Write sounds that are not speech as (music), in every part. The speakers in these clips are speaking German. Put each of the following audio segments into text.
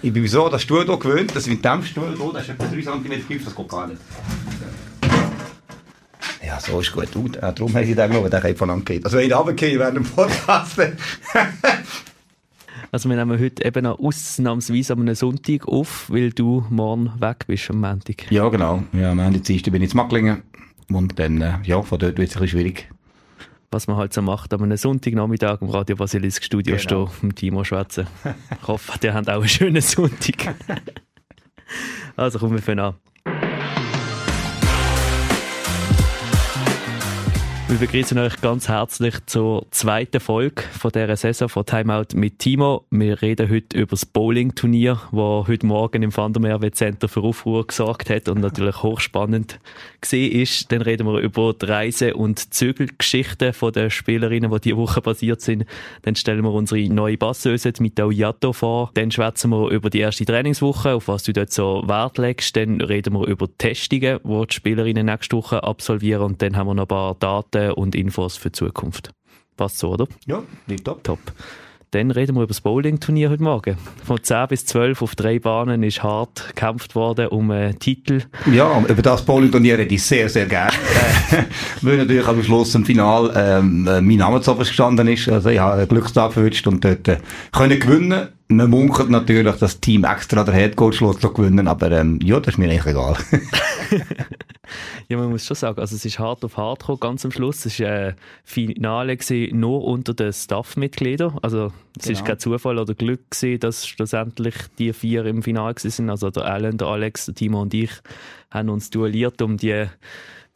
Ich bin so das Stuhl hier gewöhnt, dass mit dem Stuhl hier, das ist etwa 3 cm tief, das geht gar nicht. Ja, so ist gut. Uh, darum habe ich den genommen, der kann von angeht. Also wenn ich runtergehe während dem Podcast... (laughs) Also wir nehmen heute eben noch ausnahmsweise am Sonntag auf, weil du morgen weg bist am Montag. Ja, genau. Ja, am Ende Dienstag bin ich in Macklingen. Und dann, äh, ja, von dort wird es ein bisschen schwierig. Was man halt so macht, am Sonntagnachmittag im Radio Basilisk Studio genau. stehen, mit Timo schwätzen. ich hoffe, die haben auch einen schönen Sonntag. (laughs) also kommen wir von an. Wir begrüßen euch ganz herzlich zur zweiten Folge von dieser Saison von Timeout mit Timo. Wir reden heute über das Bowling-Turnier, das heute Morgen im Vandermeer Center für Aufruhr gesorgt hat und natürlich hochspannend gesehen ist. Dann reden wir über die Reise- und Zügelgeschichten der Spielerinnen, die diese Woche passiert sind. Dann stellen wir unsere neue Bassöse mit Yato vor. Dann schwätzen wir über die erste Trainingswoche, auf was du dort so Wert legst. Dann reden wir über Testungen, die die Spielerinnen nächste Woche absolvieren. Und dann haben wir noch ein paar Daten Daten und Infos für die Zukunft. Passt so, oder? Ja, liegt top. Top. Dann reden wir über das Bowling-Turnier heute Morgen. Von 10 bis 12 auf drei Bahnen ist hart gekämpft worden um einen Titel. Ja, über das Bowling-Turnier rede ich sehr, sehr gerne. (laughs) Weil natürlich am Schluss im Final ähm, mein Name zu gestanden ist. Also ich habe einen Glückstag verwünscht und dort äh, können gewinnen man munkelt natürlich, dass das Team extra der Headcoach gewinnen, aber ähm, ja, das ist mir eigentlich egal. (laughs) (laughs) ja, man muss schon sagen, also es ist hart auf hart gekommen, ganz am Schluss. Es war ein Finale gewesen, nur unter den Staff-Mitgliedern. Also es genau. ist kein Zufall oder Glück gewesen, dass schlussendlich die vier im Finale sind. Also der Alan, der Alex, der Timo und ich haben uns duelliert um die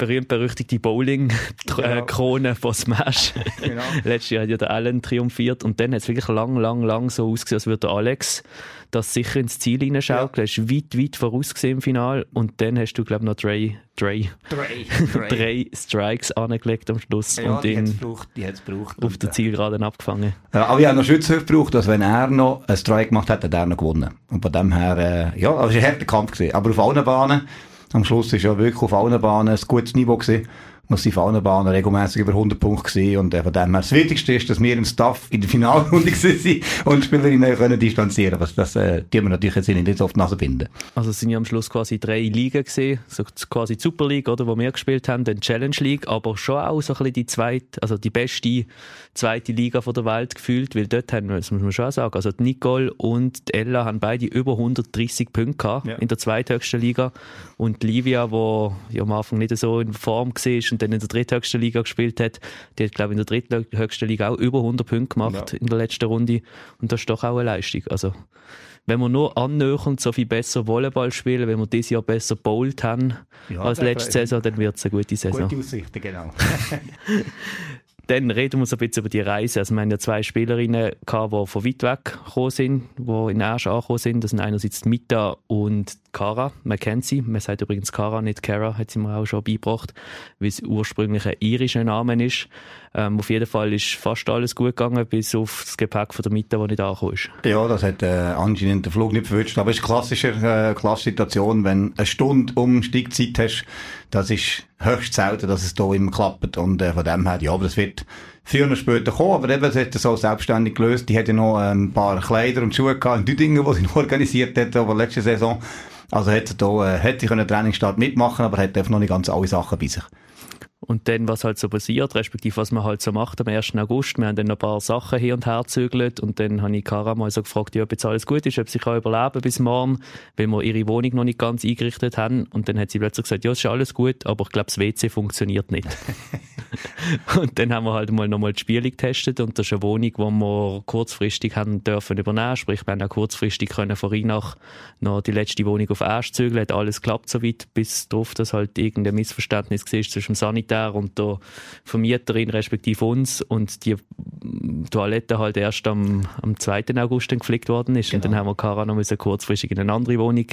berühmt-berüchtigte Bowling-Krone genau. von Smash. Genau. (laughs) Letztes Jahr hat ja der Allen triumphiert und dann hat es wirklich lang, lang, lang so ausgesehen, als würde der Alex das sicher ins Ziel hineinschaukeln. Ja. Er ist weit, weit vorausgesehen im Finale und dann hast du, glaube ich, noch drei, drei, (laughs) drei, drei Strikes angelegt am Schluss ja, und ihn gebraucht, gebraucht auf der äh, Zielgeraden abgefangen. Ja, aber ich habe noch Schütze gebraucht, dass wenn er noch einen Strike gemacht hätte, hätte er noch gewonnen. Und von dem her, äh, ja, also es war ein harter Kampf gewesen. Aber auf allen Bahnen am Schluss ist ja wirklich auf allen Bahnen ein gutes Niveau gewesen muss die Fahnenbahnen regelmäßig über 100 Punkte gesehen und äh, von dem her das Wichtigste ist, dass wir im Staff in der Finalrunde (laughs) sind und die Spielerinnen können distanzieren. Was das äh, die wir natürlich jetzt nicht so oft Nase binden. Also es sind ja am Schluss quasi drei Ligen gesehen, so quasi die Super League, oder, wo wir gespielt haben, dann Challenge League, aber schon auch so ein bisschen die zweite, also die beste zweite Liga von der Welt gefühlt, weil dort haben wir, das muss man schon sagen, also die Nicole und die Ella haben beide über 130 Punkte gehabt ja. in der zweithöchsten Liga und Livia, wo ja am Anfang nicht so in Form war und dann in der dritthöchsten Liga gespielt hat, die hat, glaube ich, in der dritthöchsten Liga auch über 100 Punkte gemacht ja. in der letzten Runde. Und das ist doch auch eine Leistung. Also, wenn wir nur annähernd so viel besser Volleyball spielen, wenn wir dieses Jahr besser bowlt haben ja, als letzte Saison, dann wird es eine gute Saison. Gute Aussichten, genau. (laughs) Dann reden wir so ein bisschen über die Reise. Also wir haben ja zwei Spielerinnen gehabt, die von weit weg gekommen sind, die in Asch angekommen sind. Das sind einerseits Mita und Cara. Man kennt sie. Man sagt übrigens Cara, nicht Cara, hat sie mir auch schon beigebracht, weil es ursprünglich ein irischer Name ist. Ähm, auf jeden Fall ist fast alles gut gegangen, bis auf das Gepäck von der Mitte, das nicht angekommen ist. Ja, das hat äh, anscheinend den Flug nicht verwünscht. Aber es ist eine klassische, äh, klassische Situation, wenn eine Stunde Umsteigzeit hast, das ist höchst selten, dass es hier immer klappt. Und äh, von dem her, ja, aber das wird früher oder später kommen. Aber eben, es hat so selbstständig gelöst. Die hat ja noch ähm, ein paar Kleider und Schuhe gehabt in Düdingen, die sie (laughs) noch organisiert hat, aber letzte Saison. Also hätte, da, äh, hätte ich einen Trainingsstart mitmachen aber hätte noch nicht ganz alle Sachen bei sich. Und dann, was halt so passiert, respektive was man halt so macht am 1. August. Wir haben dann noch ein paar Sachen hier und her gezügelt und dann habe ich Kara mal so gefragt, ob jetzt alles gut ist, ob sie kann überleben bis morgen, weil wir ihre Wohnung noch nicht ganz eingerichtet haben. Und dann hat sie plötzlich gesagt, ja, es ist alles gut, aber ich glaube, das WC funktioniert nicht. (laughs) und dann haben wir halt mal nochmal die Spiele getestet und das ist eine Wohnung, die wir kurzfristig haben dürfen übernehmen. Sprich, wir haben auch kurzfristig können Rheinach noch die letzte Wohnung auf Asch zügeln. Hat alles klappt so weit, bis drauf, dass halt irgendein Missverständnis war zwischen dem Sanitär und der Vermieterin respektive uns und die Toilette halt erst am, am 2. August dann gepflegt worden ist. Genau. Und dann haben wir Cara noch müssen kurzfristig in eine andere Wohnung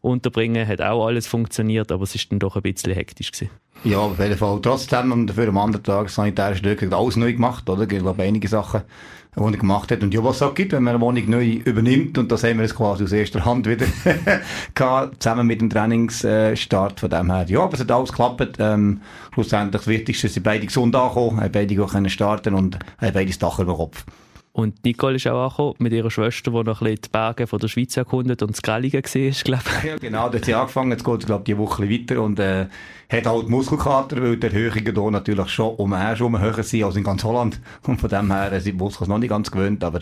unterbringen. Hat auch alles funktioniert, aber es ist dann doch ein bisschen hektisch gewesen. Ja, auf jeden Fall. Trotzdem, und dafür am anderen Tag sanitäre Stücke alles neu gemacht, oder? Ich glaube, einige Sachen, die er gemacht hat. Und ja, was es auch gibt, wenn man eine Wohnung neu übernimmt, und das haben wir jetzt quasi aus erster Hand wieder (laughs) gehabt, zusammen mit dem Trainingsstart von dem her. Ja, aber es hat alles geklappt. Ähm, schlussendlich das Wichtigste, sind beide gesund angekommen, haben beide auch können starten und haben beide das Dach über den Kopf. Und Nicole ist auch angekommen mit ihrer Schwester, die noch ein bisschen die Berge von der Schweiz erkundet und das gesehen ist, glaube ich. Ja, genau, da hat sie angefangen, jetzt geht es, glaube ich, die Woche weiter und äh, hat halt Muskelkater, weil die Erhöhungen hier natürlich schon um herum höher sind als in ganz Holland. Und von dem her sind die Muskeln noch nicht ganz gewöhnt, aber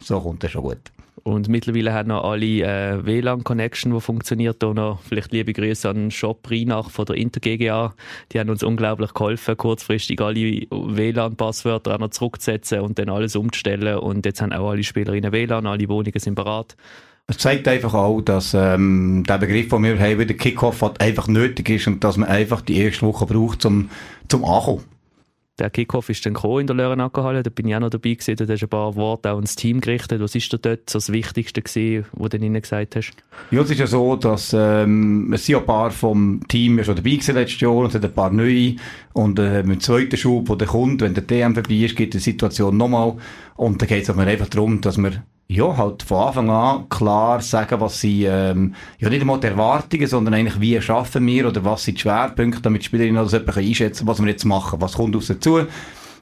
so kommt es schon gut. Und mittlerweile haben noch alle äh, WLAN-Connection, die funktioniert. Hier noch vielleicht liebe Grüße an Shop Reinach von der InterGGA. Die haben uns unglaublich geholfen, kurzfristig alle WLAN-Passwörter noch zurückzusetzen und dann alles umzustellen. Und jetzt haben auch alle Spielerinnen WLAN, alle Wohnungen sind bereit. Es zeigt einfach auch, dass ähm, der Begriff, den wir haben, der Kickoff einfach nötig ist und dass man einfach die erste Woche braucht, zum, zum Ankommen der Kickoff ist dann in der Lörenackerhalle, da bin ich auch noch dabei gewesen, da hast du ein paar Worte auch ans Team gerichtet. Was ist da dort so das Wichtigste gewesen, was du ihnen gesagt hast? Ja, es ist ja so, dass ähm, es sind ein paar vom Team ja schon dabei gewesen letztes Jahr und es sind ein paar neue und äh, mit dem zweiten Schub, der kommt, wenn der TM vorbei ist, geht die Situation nochmal und da geht es einfach darum, dass wir ja, halt von Anfang an klar sagen, was sie, ähm, ja nicht einmal die Erwartungen, sondern eigentlich wie schaffen wir oder was sind die Schwerpunkte, damit die Spielerinnen das etwas einschätzen, was wir jetzt machen, was kommt aus dazu.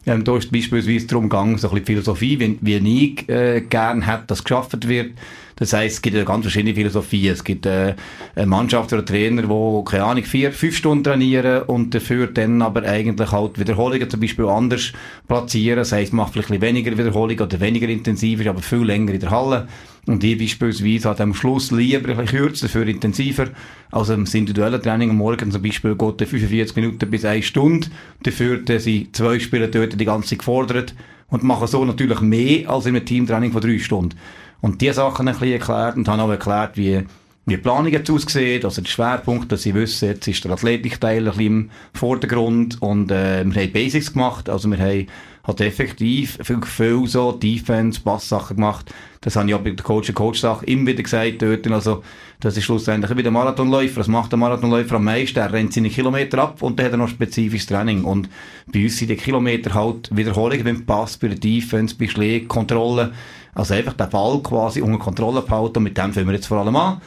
Ähm, da ist beispielsweise darum gegangen, so ein bisschen Philosophie, wie, wie ich äh, gern hätte, dass geschafft wird. Das heisst, es gibt ja ganz verschiedene Philosophien. Es gibt äh, eine Mannschaft oder Trainer, die, keine Ahnung, vier, fünf Stunden trainieren und dafür dann aber eigentlich halt Wiederholungen zum Beispiel anders platzieren. Das heisst, macht vielleicht weniger Wiederholungen oder weniger intensiv, ist aber viel länger in der Halle. Und die beispielsweise hat am Schluss lieber ein bisschen kürzer, dafür intensiver. Also im individuellen Training am Morgen zum Beispiel geht 45 Minuten bis eine Stunde. Dafür sind zwei Spieler dort die ganze Zeit gefordert und machen so natürlich mehr als in einem Teamtraining von drei Stunden. Und diese Sachen ein bisschen erklärt und habe auch erklärt, wie, wie die Planung jetzt aussieht, also der Schwerpunkt, dass sie wissen, jetzt ist der Athletikteil ein bisschen im Vordergrund und äh, wir haben Basics gemacht, also wir haben halt effektiv viel, viel so Defense, Passsachen gemacht. Das habe ich auch bei der Coach-Coach-Sache immer wieder gesagt dort. Also, das ist schlussendlich wie der Marathonläufer. Was macht der Marathonläufer am meisten? Er rennt seine Kilometer ab und dann hat er noch spezifisches Training. Und bei uns sind die Kilometer halt Wiederholungen beim Pass, bei der Defense, bei Schlägen, Kontrolle. Also einfach den Ball quasi unter Kontrolle behalten und mit dem fangen wir jetzt vor allem an.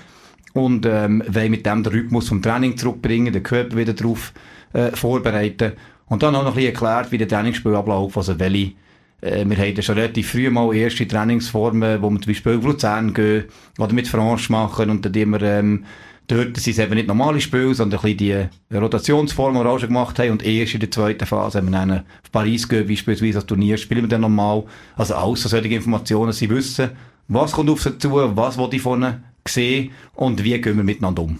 Und ähm, wollen mit dem den Rhythmus vom Training zurückbringen, den Körper wieder darauf äh, vorbereiten. Und dann auch noch ein bisschen erklärt, wie der Trainingsspielablauf, also welche äh, wir haben schon relativ früh mal erste Trainingsformen, wo wir zum Beispiel auf Luzern gehen oder mit Franche machen und dann immer ähm, dort sind es eben nicht normale Spiele, sondern ein bisschen die Rotationsform, die wir auch schon gemacht haben. Und erst in der zweiten Phase, wenn wir dann auf Paris gehen, beispielsweise als Turnier, spielen wir dann normal. Also alles solche Informationen, sie wissen, was kommt auf sie zu, was will ich von ihnen sehen und wie gehen wir miteinander um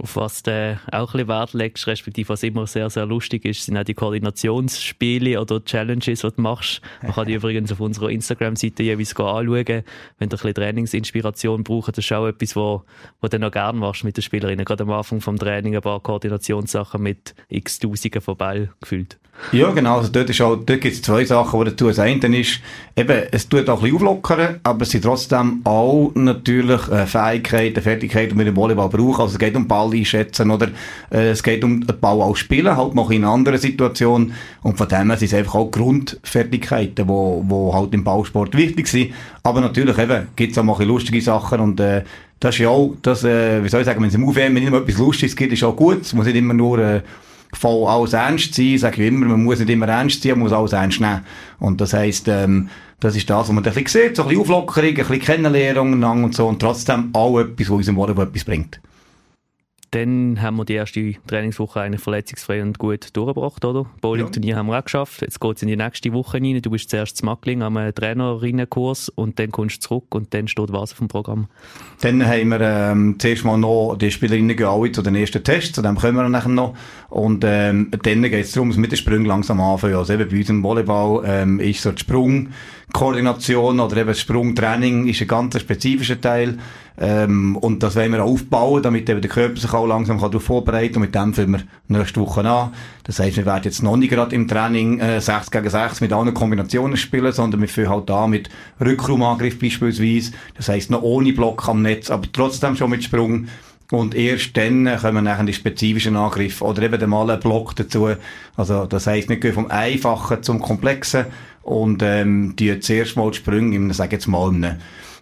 auf was du auch ein bisschen Wert legst, respektive was immer sehr, sehr lustig ist, sind auch die Koordinationsspiele oder Challenges, die du machst. Man kann die (laughs) übrigens auf unserer Instagram-Seite jeweils anschauen. Wenn du ein bisschen Trainingsinspiration brauchst, das ist auch etwas, wo, wo du noch gerne machst mit den Spielerinnen. Gerade am Anfang vom Training ein paar Koordinationssachen mit x Tausenden von Ball gefühlt. Ja, genau. Also dort, ist auch, dort gibt es zwei Sachen, die dazu das eine ist, eben, es tut auch ein bisschen auflockern, aber es sind trotzdem auch natürlich äh, Fähigkeiten, Fertigkeiten, die wir im Volleyball brauchen. Also es geht um Ball einschätzen oder äh, es geht um den Ball auch spielen, halt noch in anderen Situation. Und von dem her sind es einfach auch Grundfertigkeiten, die wo, wo halt im Ballsport wichtig sind. Aber natürlich eben, gibt es auch mal ein lustige Sachen und äh, das ist ja auch, das, äh, wie soll ich sagen, wenn es im nicht immer etwas Lustiges gibt, ist auch gut. Es muss nicht immer nur äh, voll alles ernst sein. Sage ich immer, man muss nicht immer ernst sein, man muss alles ernst nehmen. Und das heisst, ähm, das ist das, was man ein bisschen sieht, so ein bisschen Auflockerung, ein bisschen Kennenlernung und so und trotzdem auch etwas, was unserem Volleyball etwas bringt. Dann haben wir die erste Trainingswoche eigentlich verletzungsfrei und gut durchgebracht, oder? Bowling-Turnier ja. haben wir auch geschafft. Jetzt geht es in die nächste Woche rein. Du bist zuerst zu Mackling am Trainerinnenkurs und dann kommst du zurück und dann steht was auf dem Programm? Dann haben wir ähm, zuerst mal noch, die Spielerinnen gehen alle zu den ersten Tests, zu dem kommen wir nachher noch. Und ähm, dann geht es darum, dass mit den Sprüngen langsam anfangen. Also eben bei uns im Volleyball ähm, ist so der Sprung Koordination oder eben Sprungtraining ist ein ganz spezifischer Teil. Ähm, und das wollen wir aufbauen, damit eben der Körper sich auch langsam darauf vorbereiten kann. Und mit dem fangen wir nächste Woche an. Das heisst, wir werden jetzt noch nicht gerade im Training äh, 6 gegen 6 mit allen Kombinationen spielen, sondern wir fangen halt an mit Rückraumangriff beispielsweise. Das heisst, noch ohne Block am Netz, aber trotzdem schon mit Sprung. Und erst dann kommen nachher die spezifischen Angriffe oder eben den mal Block dazu. Also, das heisst, wir gehen vom Einfachen zum Komplexen und ähm, die zuerst mal die Sprünge, ich sage jetzt mal,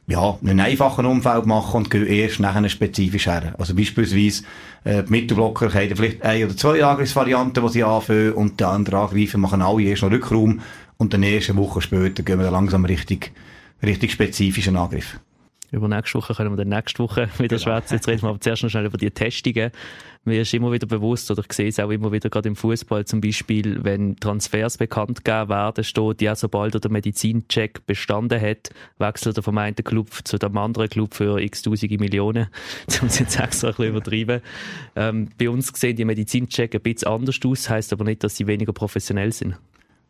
ja, in einem einfachen Umfeld machen und gehen erst nachher spezifisch her. Also beispielsweise äh, die Mittelblocker haben vielleicht eine oder zwei Angriffsvarianten, die sie anfangen und die anderen Angreifer machen alle erst noch Rückraum und dann erst eine Woche später gehen wir dann langsam richtig, richtig spezifischen Angriff. Über nächste Woche können wir dann nächste Woche (laughs) wieder genau. schwätzen. Jetzt reden wir aber zuerst noch schnell über die Testungen. Mir ist immer wieder bewusst, oder ich sehe es auch immer wieder gerade im Fußball zum Beispiel, wenn Transfers bekannt gegeben werden, steht ja, sobald er den Medizincheck bestanden hat, wechselt er vom einen Club zu dem anderen Club für x tausende Millionen. (laughs) um es jetzt extra ein bisschen übertreiben. Ähm, bei uns sehen die Medizincheck ein bisschen anders aus, heisst aber nicht, dass sie weniger professionell sind.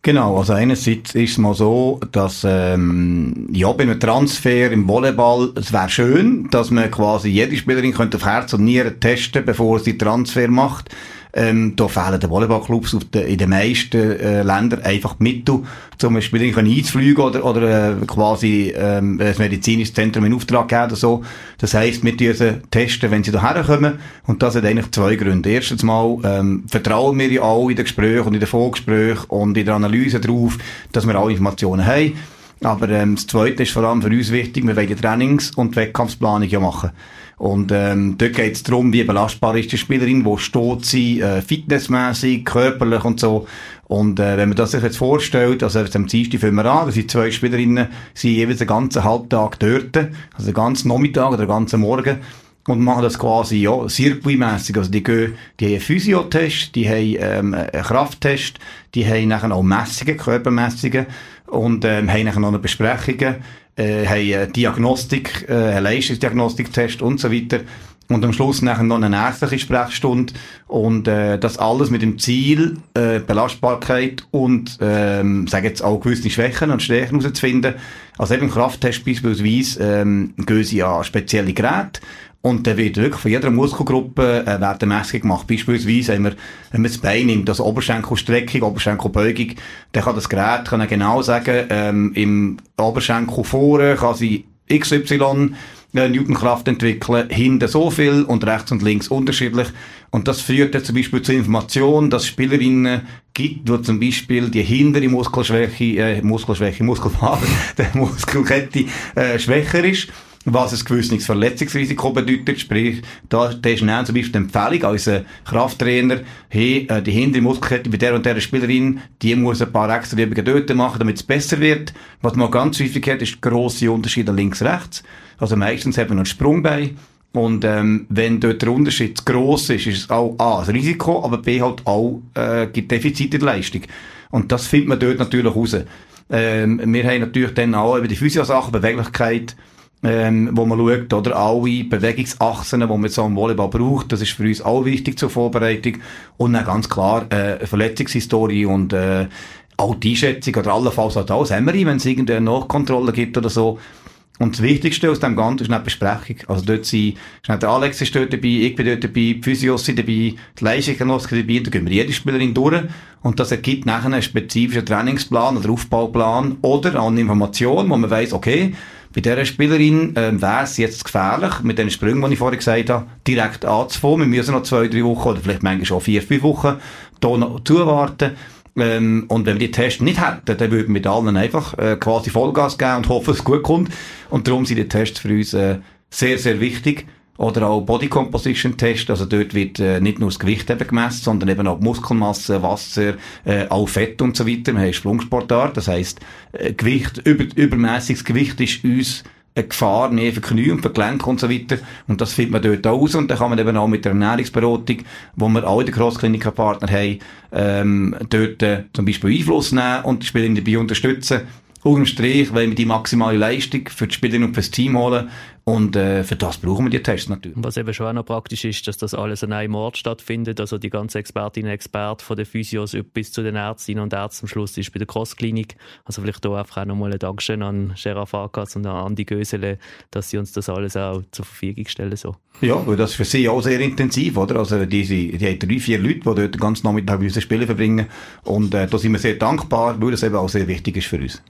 Genau, also einerseits ist es mal so, dass ähm, ja bei einem Transfer im Volleyball, es wäre schön, dass man quasi jede Spielerin könnte auf Herz und Nieren testen, bevor sie Transfer macht. Ähm, da fehlen den Volleyballclubs in den meisten äh, Ländern einfach Mittel, zum Beispiel einzufliegen oder, oder äh, quasi ähm, ein medizinisches Zentrum in Auftrag geben oder so. Das heisst, wir müssen testen, wenn sie hierher kommen. Und das hat eigentlich zwei Gründe. Erstens mal ähm, vertrauen wir ja alle in den Gesprächen und in den Vorgesprächen und in der Analyse darauf, dass wir alle Informationen haben. Aber ähm, das Zweite ist vor allem für uns wichtig, wir wollen Trainings- und Wettkampfplanung ja machen. Und ähm, dort geht es darum, wie belastbar ist die Spielerin, wo steht sie, äh, fitnessmäßig, körperlich und so. Und äh, wenn man das sich jetzt vorstellt, also am Dienstag fangen wir an, da sind zwei Spielerinnen, sind jeweils einen ganzen Halbtag dort, also den ganzen Nachmittag oder den ganzen Morgen und machen das quasi ja circuitmässig. Also die gehen, die haben Physiotest, die haben ähm, einen Krafttest, die haben nachher auch Messungen, Körpermessungen und ähm, haben nachher noch eine Besprechungen äh, haben eine Diagnostik, äh, Leistungsdiagnostiktest und so weiter. Und am Schluss nachher noch eine ärztliche Sprechstunde und äh, das alles mit dem Ziel, äh, Belastbarkeit und, ähm, sage jetzt auch gewisse Schwächen und Stärken herauszufinden. Also eben Krafttest beispielsweise ähm, gehen sie an spezielle Geräte, und dann wird wirklich von jeder Muskelgruppe äh, werden Messungen gemacht. Beispielsweise, wenn man, wenn man das Bein nimmt, also Oberschenkelstreckung, Oberschenkelbeugung, dann kann das Gerät kann genau sagen, ähm, im Oberschenkel vorne kann sie XY Newtonkraft entwickeln, hinten so viel und rechts und links unterschiedlich. Und das führt dann zum Beispiel zur Information, dass Spielerinnen gibt, wo zum Beispiel die hintere Muskelschwäche, äh, Muskelschwäche, Muskelfaser, (laughs) der Muskelkette äh, schwächer ist was ein gewisses Verletzungsrisiko bedeutet. Sprich, da, da ist dann zum Beispiel die Empfehlung als Krafttrainer, hey, äh, die hintere Muskelkette bei der und der Spielerin, die muss ein paar extra Übungen dort machen, damit es besser wird. Was man ganz häufig hat, ist grosse Unterschiede links-rechts. Also meistens haben wir noch ein Sprungbein. Und ähm, wenn dort der Unterschied gross ist, ist es auch A, ein Risiko, aber B halt auch äh, gibt Defizite in der Leistung. Und das findet man dort natürlich raus. Ähm, wir haben natürlich dann auch über die Physiosachen, Beweglichkeit, ähm, wo man schaut, oder alle Bewegungsachsen, die man so im Volleyball braucht, das ist für uns auch wichtig zur Vorbereitung. Und dann ganz klar, äh, Verletzungshistorie und äh, auch die Einschätzung oder allenfalls auch das wir, wenn es irgendeine Nachkontrolle gibt oder so. Und das Wichtigste aus dem Ganzen ist eine Besprechung. Also dort sind, ist der Alex ist dort dabei, ich bin dort dabei, die Physios sind dabei, die Leistungsgenossen dabei, da gehen wir jede Spielerin durch. Und das ergibt nachher einen spezifischen Trainingsplan oder Aufbauplan oder eine Information, wo man weiss, okay, bei dieser Spielerin äh, wäre es jetzt gefährlich, mit den Sprüngen, die ich vorhin gesagt habe, direkt anzufangen. Wir müssen noch zwei, drei Wochen oder vielleicht manchmal schon vier, fünf Wochen hier noch zuwarten. Ähm, und wenn wir die Tests nicht hätten, dann würden wir mit allen einfach äh, quasi Vollgas geben und hoffen, dass es gut kommt. Und darum sind die Tests für uns äh, sehr, sehr wichtig. Oder auch Body Composition Test, also dort wird äh, nicht nur das Gewicht eben gemessen, sondern eben auch Muskelmasse, Wasser, äh, auch Fett und so weiter. Wir haben Sprungsportart, das heisst, äh, Gewicht, über, übermäßiges Gewicht ist uns eine Gefahr mehr für Knie und für Gelenke und so weiter. Und das findet man dort aus und dann kann man eben auch mit der Ernährungsberatung, wo wir auch in der Crossklinika-Partner haben, ähm, dort äh, zum Beispiel Einfluss nehmen und die Spieler dabei unterstützen. Unterm Strich wollen wir die maximale Leistung für die Spielerinnen und für das Team holen und äh, für das brauchen wir die Tests natürlich. Was eben schon auch noch praktisch ist, dass das alles an einem Ort stattfindet. Also die ganzen Expertinnen und Experten von den Physios bis zu den Ärztinnen und Ärzten am Schluss ist bei der Crossklinik. Also vielleicht hier einfach auch nochmal ein Dankeschön an Gerard Farkas und an Andi Gösele, dass sie uns das alles auch zur Verfügung stellen. So. Ja, weil das ist für sie auch sehr intensiv, oder? Also die, die, die haben drei, vier Leute, die dort den ganzen Nachmittag unsere Spiele verbringen und äh, da sind wir sehr dankbar, weil das eben auch sehr wichtig ist für uns.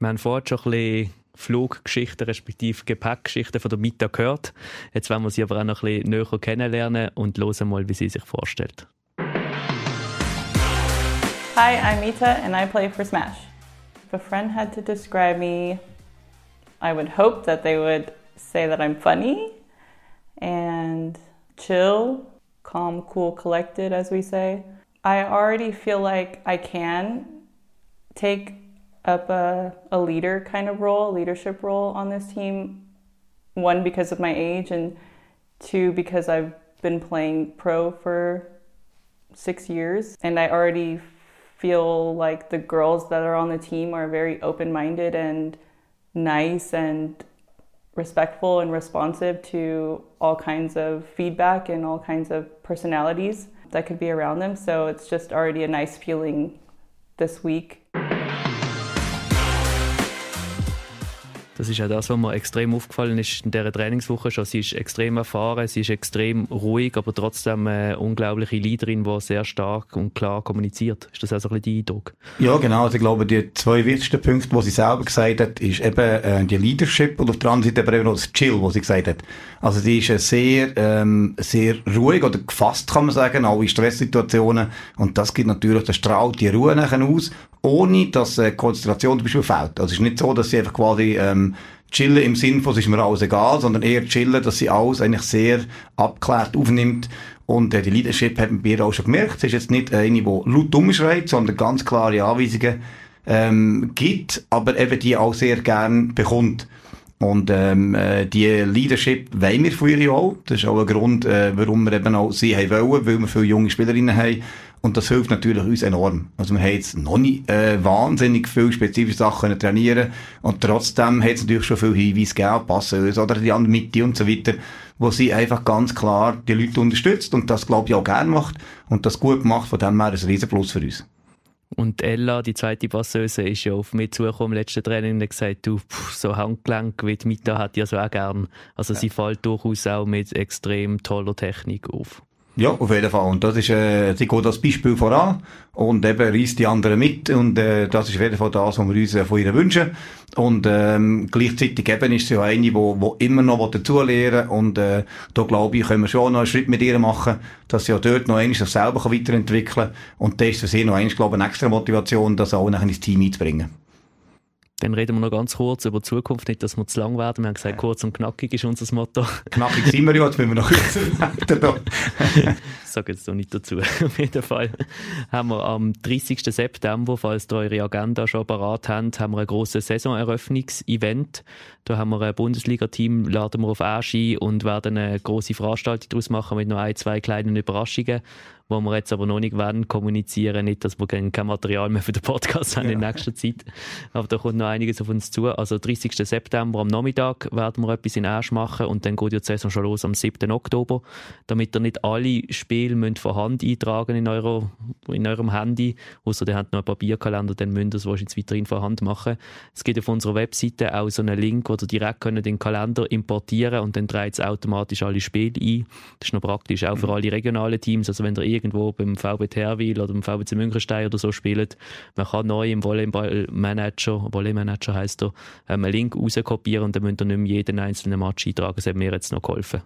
Wir haben vorhin schon ein bisschen Fluggeschichten respektive Gepäckgeschichten von der Mita gehört. Jetzt wollen wir sie aber auch noch ein bisschen näher kennenlernen und hören mal, wie sie sich vorstellt. Hi, I'm Mita and I play for Smash. If a friend had to describe me, I would hope that they would say that I'm funny and chill, calm, cool, collected, as we say. I already feel like I can take up a, a leader kind of role, leadership role on this team. One, because of my age, and two, because I've been playing pro for six years. And I already feel like the girls that are on the team are very open minded and nice and respectful and responsive to all kinds of feedback and all kinds of personalities that could be around them. So it's just already a nice feeling this week. Das ist auch das, was mir extrem aufgefallen ist in dieser Trainingswoche schon. Sie ist extrem erfahren, sie ist extrem ruhig, aber trotzdem eine unglaubliche Leaderin, die sehr stark und klar kommuniziert. Ist das auch so ein bisschen dein Eindruck? Ja, genau. Also ich glaube, die zwei wichtigsten Punkte, die sie selber gesagt hat, ist eben äh, die Leadership und auf der anderen Seite eben noch das Chill, was sie gesagt hat. Also sie ist äh, sehr, ähm, sehr ruhig oder gefasst, kann man sagen, auch in Stresssituationen. Und das gibt natürlich, das strahlt die Ruhe nachher aus ohne dass äh, Konzentration zum Beispiel fehlt. Also es ist nicht so, dass sie einfach quasi ähm, chillen im Sinn von, es ist mir alles egal, sondern eher chillen, dass sie alles eigentlich sehr abgeklärt aufnimmt. Und äh, die Leadership hat bei ihr auch schon gemerkt. Sie ist jetzt nicht eine, die laut umschreit, sondern ganz klare Anweisungen ähm, gibt, aber eben die auch sehr gern bekommt. Und ähm, äh, die Leadership wollen wir von ihr auch. Das ist auch ein Grund, äh, warum wir eben auch sie haben wollen, weil wir viele junge Spielerinnen haben. Und das hilft natürlich uns enorm. Also wir haben jetzt noch nicht äh, wahnsinnig viele spezifische Sachen können trainieren und trotzdem hat es natürlich schon viele Hinweise gegeben, passen oder die andere Mitte und so weiter, wo sie einfach ganz klar die Leute unterstützt und das glaube ich auch gerne macht und das gut macht, von dem her ein Riesenplus für uns. Und Ella, die zweite Passeuse, ist ja auf mich zugekommen im letzten Training und hat gesagt, du, pff, so Handgelenk wie die Mita hat ja so auch gern. Also ja. sie fällt durchaus auch mit extrem toller Technik auf. Ja, auf jeden Fall. Und das ist, äh, sie geht als Beispiel voran und eben reißt die anderen mit und äh, das ist auf jeden Fall das, was wir uns äh, von ihr wünschen. Und ähm, gleichzeitig eben ist sie auch eine, wo, wo immer noch dazulernen und äh, da glaube ich, können wir schon noch einen Schritt mit ihr machen, dass sie auch dort noch einmal sich selber weiterentwickeln kann. Und das ist für sie noch einmal, glaube ich, eine extra Motivation, das auch nachher ins Team einzubringen. Dann reden wir noch ganz kurz über die Zukunft, nicht, dass wir zu lang werden. Wir haben gesagt, kurz und knackig ist unser Motto. Knackig sind wir ja, jetzt müssen wir noch (laughs) werden. ich sage jetzt noch nicht dazu. (laughs) Auf jeden Fall haben wir am 30. September, falls ihr eure Agenda schon parat habt, haben wir ein grosses Saisoneröffnungsevent. Da haben wir ein Bundesliga-Team, laden wir auf Aschi und werden eine grosse Veranstaltung daraus machen mit noch ein, zwei kleinen Überraschungen wo wir jetzt aber noch nicht werden kommunizieren, nicht, dass wir kein Material mehr für den Podcast haben ja. in nächster Zeit. Aber da kommt noch einiges auf uns zu. Also 30. September am Nachmittag werden wir etwas in Asch machen und dann geht die Saison schon los am 7. Oktober, damit ihr nicht alle Spiele müsst von Hand eintragen in, eurer, in eurem Handy, außer ihr habt noch einen Papierkalender, dann müsst ihr es wahrscheinlich weiterhin von Hand machen. Es gibt auf unserer Webseite auch so einen Link, wo ihr direkt könnt den Kalender importieren und dann dreht es automatisch alle Spiele ein. Das ist noch praktisch, auch für mhm. alle regionalen Teams. Also wenn ihr irgendwo beim VB Terwil oder beim VBC Münchenstein oder so spielt, man kann neu im Volleyball-Manager, Volley-Manager heisst er, ähm, einen Link rauskopieren und dann müsst ihr nicht mehr jeden einzelnen Match eintragen. Das hat mir jetzt noch geholfen.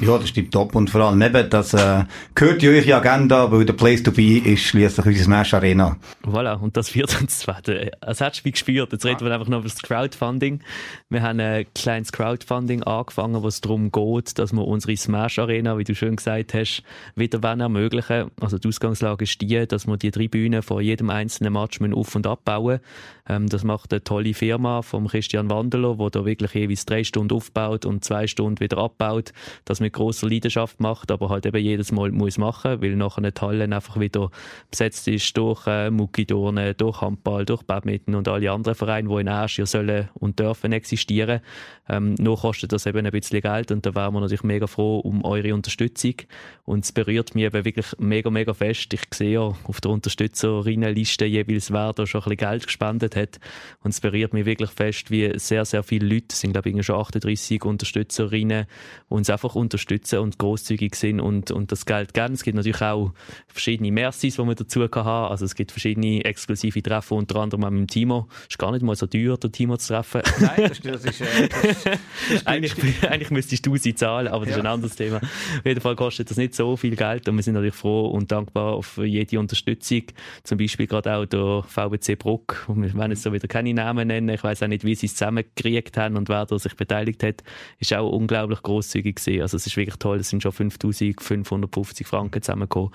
Ja, das stimmt top. Und vor allem eben, das äh, gehört ja eure Agenda, weil der Place to be ist schließlich unsere Smash Arena. Voilà, und das wird uns zweite. Als hättest du wie gespürt. Jetzt reden wir einfach noch über das Crowdfunding. Wir haben ein kleines Crowdfunding angefangen, wo es darum geht, dass wir unsere Smash Arena, wie du schön gesagt hast, wieder ermöglichen. Also die Ausgangslage ist die, dass wir die Tribüne vor jedem einzelnen Match auf- und abbauen ähm, Das macht eine tolle Firma von Christian Wandeler, wo da wirklich jeweils drei Stunden aufbaut und zwei Stunden wieder abbaut das mit großer Leidenschaft macht, aber halt eben jedes Mal muss machen, weil nachher eine Halle einfach wieder besetzt ist durch äh, Muckidurnen, durch Handball, durch Badminton und alle anderen Vereine, die in Asch sollen und dürfen existieren. Ähm, nur kostet das eben ein bisschen Geld und da wären wir natürlich mega froh um eure Unterstützung und es berührt mich eben wirklich mega, mega fest. Ich sehe ja auf der Unterstützerinnenliste jeweils, wer da schon ein bisschen Geld gespendet hat und es berührt mich wirklich fest, wie sehr, sehr viele Leute, es sind glaube ich schon 38 Unterstützerinnen, uns einfach unterstützen und großzügig sind und, und das Geld geben. Es gibt natürlich auch verschiedene Mercis, die man dazu kann haben. Also es gibt verschiedene exklusive Treffen, unter anderem auch mit dem Timo. Es ist gar nicht mal so teuer, den Timo zu treffen. (laughs) Nein, das, das ist... Äh, das, das (laughs) eigentlich, (laughs) eigentlich müsstest du sie zahlen, aber das ja. ist ein anderes Thema. Auf jeden Fall kostet das nicht so viel Geld und wir sind natürlich froh und dankbar für jede Unterstützung. Zum Beispiel gerade auch der VBC Bruck. Wir werden jetzt so wieder keine Namen nennen. Ich weiß auch nicht, wie sie es zusammengekriegt haben und wer da sich beteiligt hat. Ist auch unglaublich großzügig gewesen. Also es ist wirklich toll, es sind schon 5550 Franken zusammengekommen.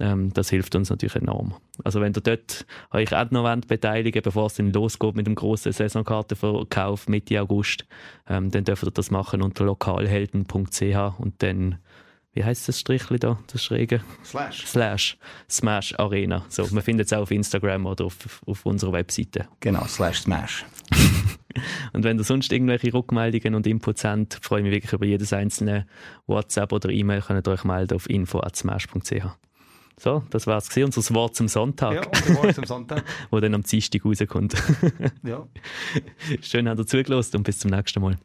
Ähm, das hilft uns natürlich enorm. Also wenn ihr dort euch auch noch wollt, beteiligen bevor es dann losgeht mit dem grossen Saisonkartenverkauf Mitte August, ähm, dann dürft ihr das machen unter lokalhelden.ch und dann wie heißt das Strichli da, das Schräge? Slash. Slash Smash Arena. So, man findet es auch auf Instagram oder auf, auf unserer Webseite. Genau, Slash Smash. (laughs) und wenn ihr sonst irgendwelche Rückmeldungen und Inputs habt, freue ich mich wirklich über jedes einzelne WhatsApp oder E-Mail, könnt ihr euch melden auf info.smash.ch. So, das war es unser Wort zum Sonntag. Ja, unser Wort zum Sonntag. (laughs) wo dann am Dienstag rauskommt. ja. (laughs) Schön, dass ihr zugelassen und bis zum nächsten Mal.